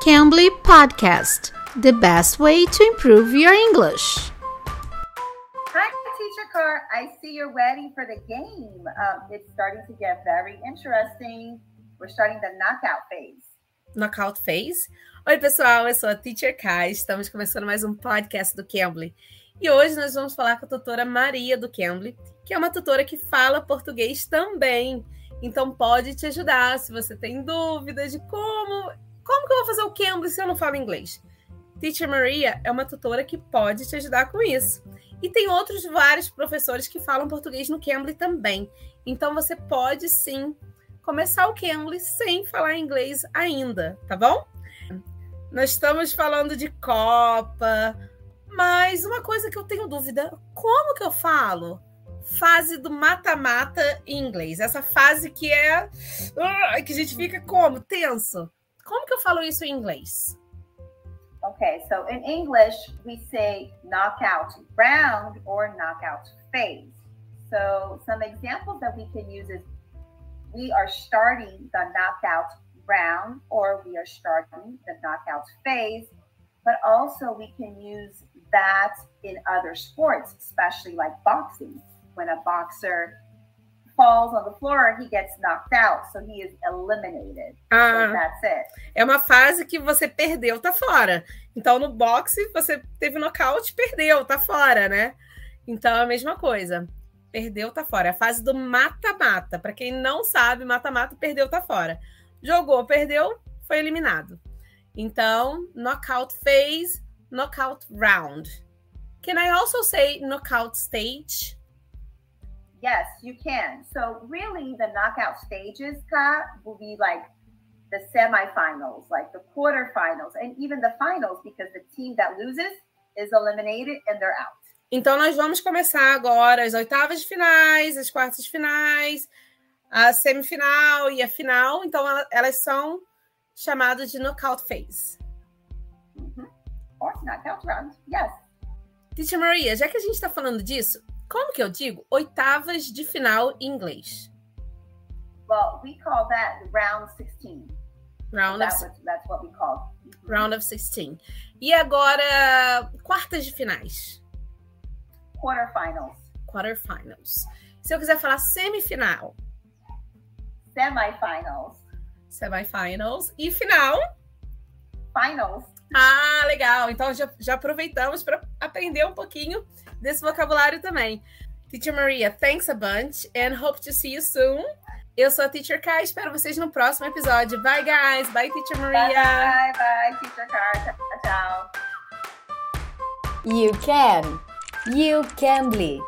Cambly Podcast, the best way to improve your English. Hi, Teacher Car. I see you're ready for the game. Um, it's starting to get very interesting. We're starting the knockout phase. Knockout Phase. Oi, pessoal, eu sou a Teacher Kai. Estamos começando mais um podcast do Cambly. E hoje nós vamos falar com a tutora Maria do Cambly, que é uma tutora que fala português também. Então pode te ajudar se você tem dúvidas de como como que eu vou fazer o Cambly se eu não falo inglês? Teacher Maria é uma tutora que pode te ajudar com isso. E tem outros vários professores que falam português no Cambly também. Então você pode sim começar o Cambly sem falar inglês ainda, tá bom? Nós estamos falando de Copa, mas uma coisa que eu tenho dúvida, como que eu falo? Fase do mata-mata em inglês. Essa fase que é que a gente fica como tenso. Como que eu falo isso em inglês? Okay, so in English, we say knockout round or knockout phase. So some examples that we can use is we are starting the knockout round or we are starting the knockout phase, but also we can use that in other sports, especially like boxing. When a boxer falls on the floor, he gets knocked out, so he is eliminated. Ah, so that's it. É uma fase que você perdeu, tá fora. Então no boxe você teve nocaute, perdeu, tá fora, né? Então é a mesma coisa. Perdeu, tá fora. É a fase do mata-mata. Para quem não sabe, mata-mata, perdeu, tá fora. Jogou, perdeu, foi eliminado. Então, knockout phase, knockout round. Can I also say knockout stage? Yes, you can. So really, the knockout stages, Ka, will be like the semifinals, like the quarterfinals, and even the finals, because the team that loses is eliminated and they're out. Então nós vamos começar agora as oitavas de finais, as quartas de finais, a semifinal e a final. Então elas são chamadas de knockout phase. Mm -hmm. Or knockout round, yes. Teacher Maria, já que a gente está falando disso, como que eu digo oitavas de final em inglês? Well, we call that round 16. Round of, was, that's what we call. Round of 16. E agora, quartas de finais? Quarterfinals. Quarterfinals. Se eu quiser falar semifinal? Semifinals. Semifinals. E final? Finals. Ah, legal. Então já, já aproveitamos para aprender um pouquinho desse vocabulário também. Teacher Maria, thanks a bunch and hope to see you soon. Eu sou a Teacher Kai, espero vocês no próximo episódio. Bye, guys. Bye, Teacher Maria. Bye, bye, Teacher Kai. Tchau. You can. You can be.